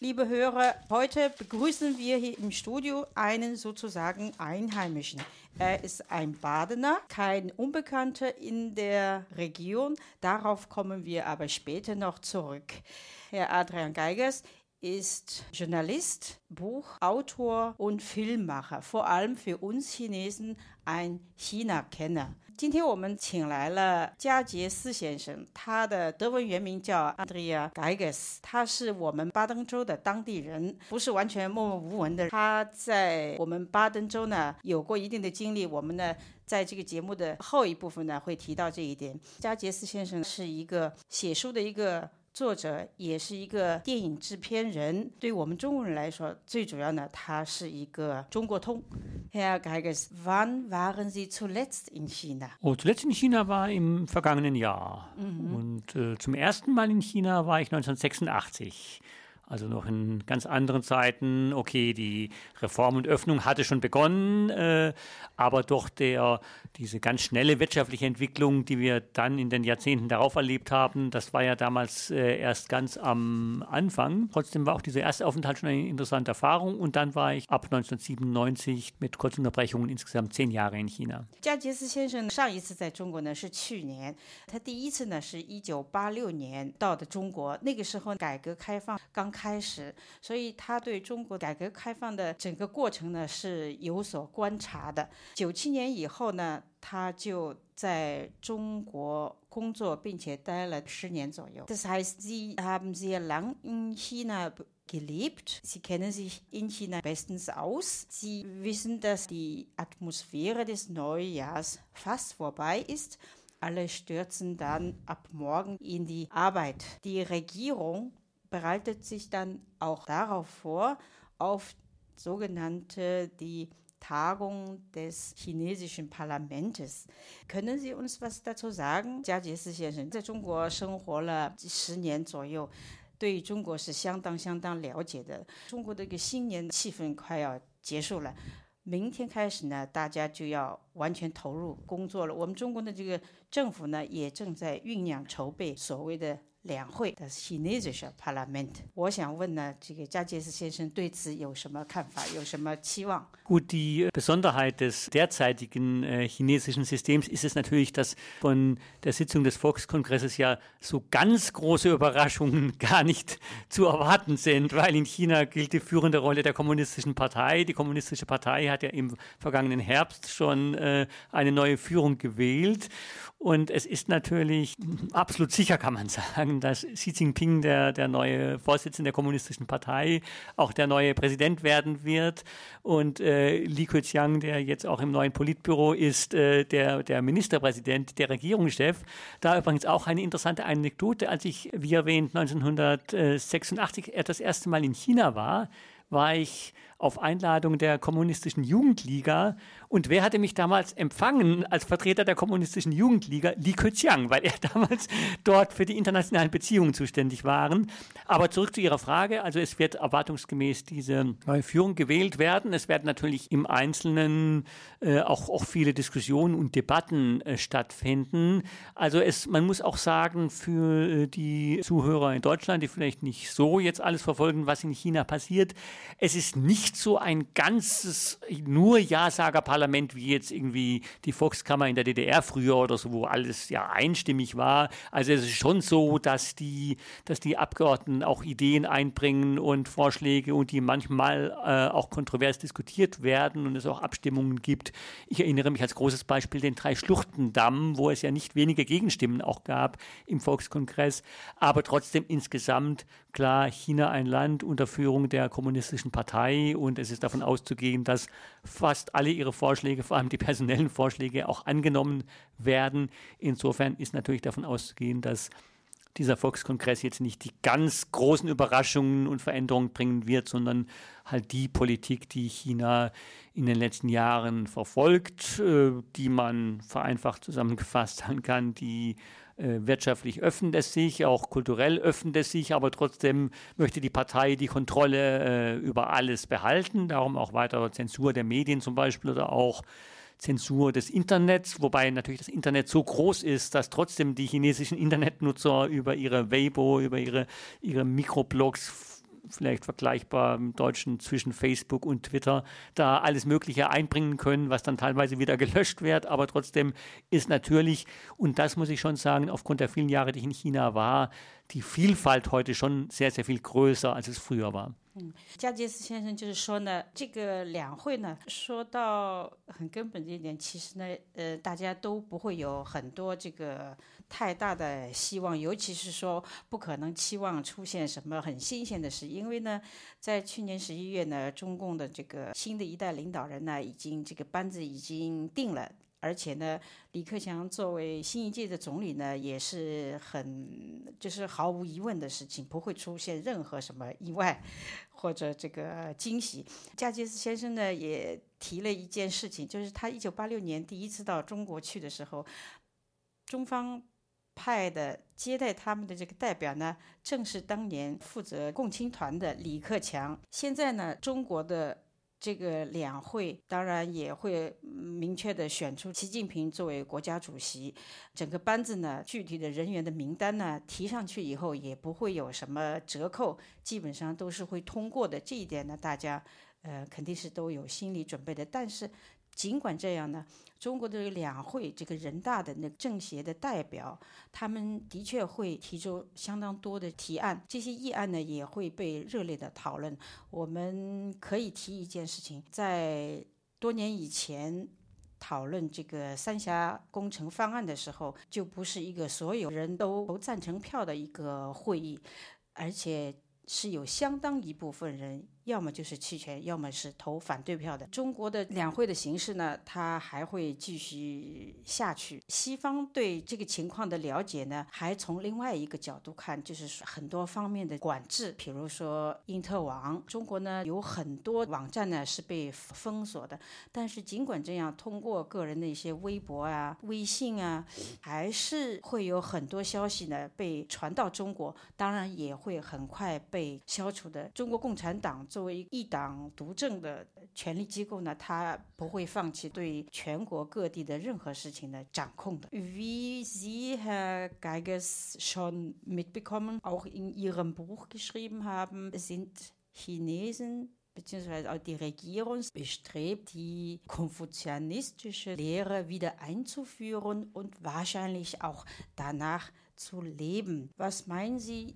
Liebe Hörer, heute begrüßen wir hier im Studio einen sozusagen Einheimischen. Er ist ein Badener, kein Unbekannter in der Region. Darauf kommen wir aber später noch zurück. Herr Adrian Geigers ist Journalist, Buchautor und Filmmacher, vor allem für uns Chinesen ein China-Kenner. 今天我们请来了加杰斯先生，他的德文原名叫 Andrea Geiges，他是我们巴登州的当地人，不是完全默默无闻的。他在我们巴登州呢有过一定的经历，我们呢在这个节目的后一部分呢会提到这一点。加杰斯先生是一个写书的一个。作者也是一个电影制片人，对我们中国人来说，最主要呢，他是一个中国通。Herr Geigers, wann waren Sie zuletzt in China? Oh, zuletzt in China war im vergangenen Jahr. Mhm. Und äh, zum ersten Mal in China war ich 1986. Also noch in ganz anderen Zeiten. Okay, die Reform und Öffnung hatte schon begonnen, äh, aber doch der, diese ganz schnelle wirtschaftliche Entwicklung, die wir dann in den Jahrzehnten darauf erlebt haben, das war ja damals äh, erst ganz am Anfang. Trotzdem war auch dieser erste Aufenthalt schon eine interessante Erfahrung und dann war ich ab 1997 mit kurzen Unterbrechungen insgesamt zehn Jahre in China. 加杰斯先生上一次在中国呢是去年，他第一次呢是一九八六年到的中国，那个时候改革开放刚。 开始，所以他对中国改革开放的整个过程呢是有所观察的。九七年以后呢，他就在中国工作，并且待了十年左右。Das heißt, Sie haben sehr lang in China gelebt. Sie kennen sich in China bestens aus. Sie wissen, dass die Atmosphäre des Neujahrs fast vorbei ist. Alle stürzen dann ab morgen in die Arbeit. Die Regierung bereitet sich dann auch darauf vor, auf sogenannte die Tagung des chinesischen Parlaments. Können Sie uns was dazu sagen? 佳杰斯先生在中国生活了十年左右，对中国是相当相当了解的。中国的一个新年气氛快要结束了，明天开始呢，大家就要完全投入工作了。我们中国的这个政府呢，也正在酝酿筹备所谓的两会的 chinesische Parlament。我想问呢，这个加杰斯先生对此有什么看法，有什么期望？Gut, die Besonderheit des derzeitigen äh, chinesischen Systems ist es natürlich, dass von der Sitzung des Volkskongresses ja so ganz große Überraschungen gar nicht zu erwarten sind, weil in China gilt die führende Rolle der kommunistischen Partei. Die kommunistische Partei hat ja im vergangenen Herbst schon äh, eine neue Führung gewählt und es ist natürlich absolut sicher, kann man sagen, dass Xi Jinping der, der neue Vorsitzende der Kommunistischen Partei, auch der neue Präsident werden wird. Und äh, Li Keqiang, der jetzt auch im neuen Politbüro ist, äh, der, der Ministerpräsident, der Regierungschef. Da übrigens auch eine interessante Anekdote. Als ich, wie erwähnt, 1986 das erste Mal in China war, war ich auf Einladung der Kommunistischen Jugendliga. Und wer hatte mich damals empfangen als Vertreter der Kommunistischen Jugendliga? Li Keqiang, weil er damals dort für die internationalen Beziehungen zuständig waren. Aber zurück zu Ihrer Frage. Also es wird erwartungsgemäß diese neue Führung gewählt werden. Es werden natürlich im Einzelnen äh, auch, auch viele Diskussionen und Debatten äh, stattfinden. Also es, man muss auch sagen, für äh, die Zuhörer in Deutschland, die vielleicht nicht so jetzt alles verfolgen, was in China passiert, es ist nicht nicht so ein ganzes nur Ja-Sager-Parlament wie jetzt irgendwie die Volkskammer in der DDR früher oder so, wo alles ja einstimmig war. Also es ist schon so, dass die, dass die Abgeordneten auch Ideen einbringen und Vorschläge und die manchmal äh, auch kontrovers diskutiert werden und es auch Abstimmungen gibt. Ich erinnere mich als großes Beispiel den Drei-Schluchten-Damm, wo es ja nicht wenige Gegenstimmen auch gab im Volkskongress, aber trotzdem insgesamt klar China ein Land unter Führung der kommunistischen Partei und es ist davon auszugehen, dass fast alle ihre Vorschläge, vor allem die personellen Vorschläge, auch angenommen werden. Insofern ist natürlich davon auszugehen, dass dieser Volkskongress jetzt nicht die ganz großen Überraschungen und Veränderungen bringen wird, sondern halt die Politik, die China in den letzten Jahren verfolgt, äh, die man vereinfacht zusammengefasst sagen kann, die wirtschaftlich öffnet es sich, auch kulturell öffnet es sich, aber trotzdem möchte die Partei die Kontrolle äh, über alles behalten, darum auch weiter Zensur der Medien zum Beispiel oder auch Zensur des Internets, wobei natürlich das Internet so groß ist, dass trotzdem die chinesischen Internetnutzer über ihre Weibo, über ihre, ihre Mikroblogs vielleicht vergleichbar im Deutschen zwischen Facebook und Twitter, da alles Mögliche einbringen können, was dann teilweise wieder gelöscht wird. Aber trotzdem ist natürlich, und das muss ich schon sagen, aufgrund der vielen Jahre, die ich in China war, die Vielfalt heute schon sehr, sehr viel größer, als es früher war. 嗯，加杰斯先生就是说呢，这个两会呢，说到很根本的一点，其实呢，呃，大家都不会有很多这个太大的希望，尤其是说不可能期望出现什么很新鲜的事，因为呢，在去年十一月呢，中共的这个新的一代领导人呢，已经这个班子已经定了。而且呢，李克强作为新一届的总理呢，也是很就是毫无疑问的事情，不会出现任何什么意外或者这个惊喜。加杰斯先生呢也提了一件事情，就是他一九八六年第一次到中国去的时候，中方派的接待他们的这个代表呢，正是当年负责共青团的李克强。现在呢，中国的。这个两会当然也会明确的选出习近平作为国家主席，整个班子呢，具体的人员的名单呢提上去以后也不会有什么折扣，基本上都是会通过的。这一点呢，大家呃肯定是都有心理准备的。但是。尽管这样呢，中国的两会这个人大的那政协的代表，他们的确会提出相当多的提案，这些议案呢也会被热烈的讨论。我们可以提一件事情，在多年以前讨论这个三峡工程方案的时候，就不是一个所有人都投赞成票的一个会议，而且是有相当一部分人。要么就是弃权，要么是投反对票的。中国的两会的形式呢，它还会继续下去。西方对这个情况的了解呢，还从另外一个角度看，就是很多方面的管制，比如说因特网。中国呢有很多网站呢是被封锁的，但是尽管这样，通过个人的一些微博啊、微信啊，还是会有很多消息呢被传到中国，当然也会很快被消除的。中国共产党。作为一党独政的权力机构呢，它不会放弃对全国各地的任何事情的掌控的。Wie Sie, Herr Geigers, schon mitbekommen, auch in Ihrem Buch geschrieben haben, sind Chinesen beziehungsweise auch die Regierung bestrebt, die konfuzianistische Lehre wieder einzuführen und wahrscheinlich auch danach zu leben. Was meinen Sie,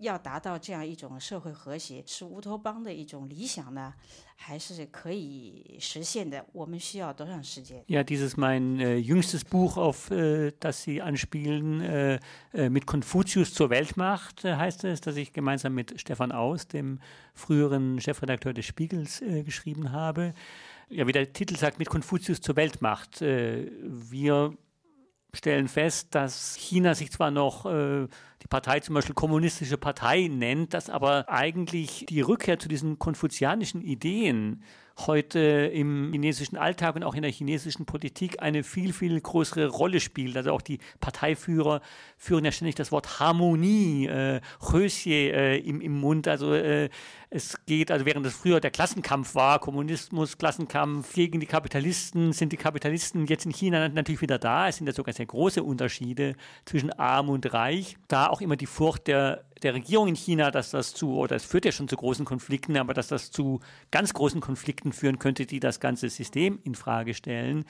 要达到这样一种社会和谐，是乌托邦的一种理想呢，还是可以实现的？我们需要多长时间？Ja, dieses mein äh, jüngstes Buch, auf äh, das Sie anspielen, äh, äh mit Konfuzius zur Weltmacht, äh, heißt es, das ich gemeinsam mit Stefan Aus, dem früheren Chefredakteur des Spiegels, äh, geschrieben habe. Ja, wie der Titel sagt, mit Konfuzius zur Weltmacht. wir stellen fest, dass China sich zwar noch äh, die Partei zum Beispiel kommunistische Partei nennt, dass aber eigentlich die Rückkehr zu diesen konfuzianischen Ideen heute im chinesischen Alltag und auch in der chinesischen Politik eine viel, viel größere Rolle spielt. Also auch die Parteiführer führen ja ständig das Wort Harmonie, äh, äh, im, im Mund. Also äh, es geht, also während es früher der Klassenkampf war, Kommunismus, Klassenkampf gegen die Kapitalisten, sind die Kapitalisten jetzt in China natürlich wieder da. Es sind ja sogar sehr große Unterschiede zwischen arm und reich. Da auch immer die Furcht der, der Regierung in China, dass das zu, oder es führt ja schon zu großen Konflikten, aber dass das zu ganz großen Konflikten führen könnte, die das ganze System in Frage stellen.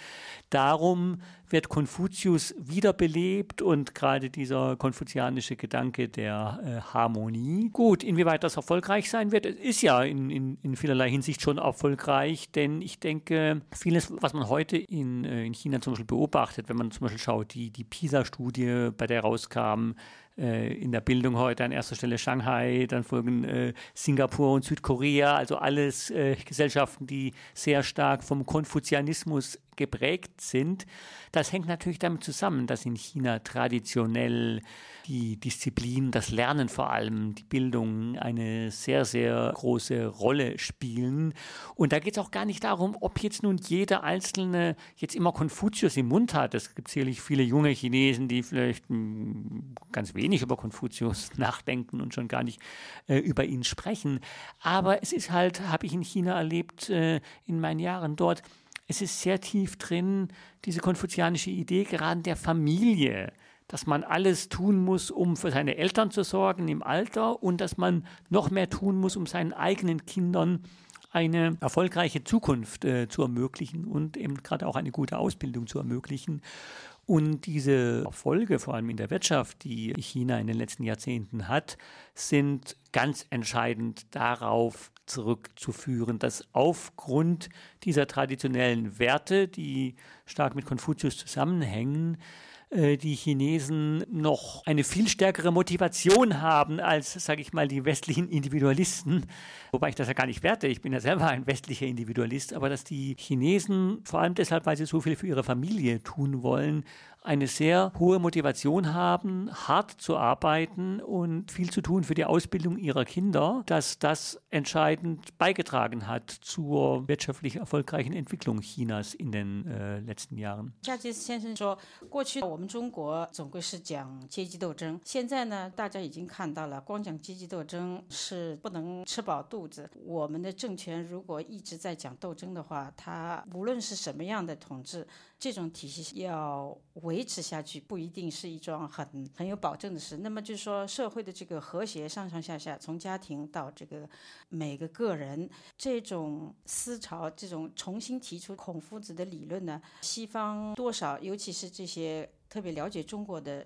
Darum wird Konfuzius wiederbelebt und gerade dieser konfuzianische Gedanke der äh, Harmonie. Gut, inwieweit das erfolgreich sein wird, ist ja in, in, in vielerlei Hinsicht schon erfolgreich, denn ich denke, vieles, was man heute in, äh, in China zum Beispiel beobachtet, wenn man zum Beispiel schaut, die, die PISA-Studie, bei der rauskam, äh, in der Bildung heute an erster Stelle Shanghai, dann folgen äh, Singapur und Südkorea, also alles äh, Gesellschaften, die sehr stark vom Konfuzianismus geprägt sind. Das hängt natürlich damit zusammen, dass in China traditionell die Disziplin, das Lernen vor allem, die Bildung eine sehr, sehr große Rolle spielen. Und da geht es auch gar nicht darum, ob jetzt nun jeder Einzelne jetzt immer Konfuzius im Mund hat. Es gibt sicherlich viele junge Chinesen, die vielleicht hm, ganz wenig über Konfuzius nachdenken und schon gar nicht äh, über ihn sprechen. Aber es ist halt, habe ich in China erlebt, äh, in meinen Jahren dort, es ist sehr tief drin, diese konfuzianische Idee gerade der Familie, dass man alles tun muss, um für seine Eltern zu sorgen im Alter und dass man noch mehr tun muss, um seinen eigenen Kindern eine erfolgreiche Zukunft äh, zu ermöglichen und eben gerade auch eine gute Ausbildung zu ermöglichen. Und diese Erfolge, vor allem in der Wirtschaft, die China in den letzten Jahrzehnten hat, sind ganz entscheidend darauf zurückzuführen, dass aufgrund dieser traditionellen Werte, die stark mit Konfuzius zusammenhängen, äh, die Chinesen noch eine viel stärkere Motivation haben als, sage ich mal, die westlichen Individualisten. Wobei ich das ja gar nicht werte. Ich bin ja selber ein westlicher Individualist. Aber dass die Chinesen, vor allem deshalb, weil sie so viel für ihre Familie tun wollen, eine sehr hohe Motivation haben, hart zu arbeiten und viel zu tun für die Ausbildung ihrer Kinder, dass das entscheidend beigetragen hat zur wirtschaftlich erfolgreichen Entwicklung Chinas in den äh, letzten Jahren. 这种体系要维持下去不一定是一桩很很有保证的事那么就是说社会的这个和谐上上下下从家庭到这个每个个人这种思潮这种重新提出孔夫子的理论呢西方多少尤其是这些特别了解中国的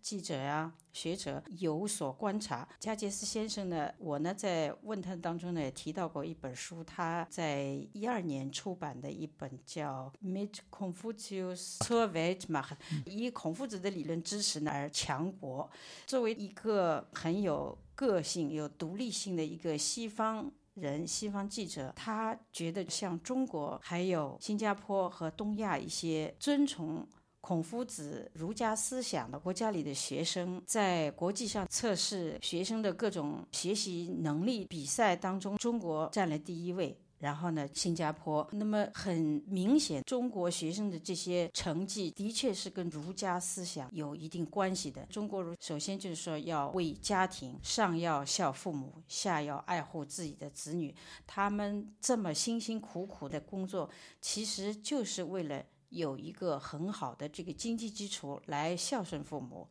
记者呀，学者有所观察。加杰斯先生呢，我呢在问他当中呢也提到过一本书，他在一二年出版的一本叫《Mit Confucius zur Weltmacht》，以孔夫子的理论支持呢而强国。作为一个很有个性、有独立性的一个西方人、西方记者，他觉得像中国、还有新加坡和东亚一些遵从。孔夫子儒家思想的国家里的学生，在国际上测试学生的各种学习能力比赛当中，中国占了第一位。然后呢，新加坡。那么很明显，中国学生的这些成绩的确是跟儒家思想有一定关系的。中国儒首先就是说要为家庭，上要孝父母，下要爱护自己的子女。他们这么辛辛苦苦的工作，其实就是为了。有一个很好的这个经济基础来孝顺父母，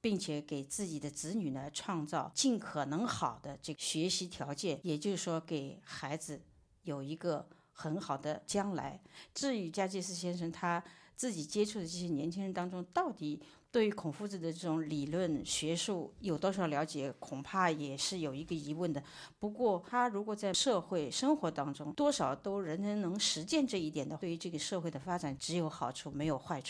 并且给自己的子女呢创造尽可能好的这个学习条件，也就是说给孩子有一个很好的将来。至于加基斯先生他自己接触的这些年轻人当中，到底。对于孔夫子的这种理论学术有多少了解，恐怕也是有一个疑问的。不过，他如果在社会生活当中多少都人人能实践这一点的，对于这个社会的发展只有好处，没有坏处。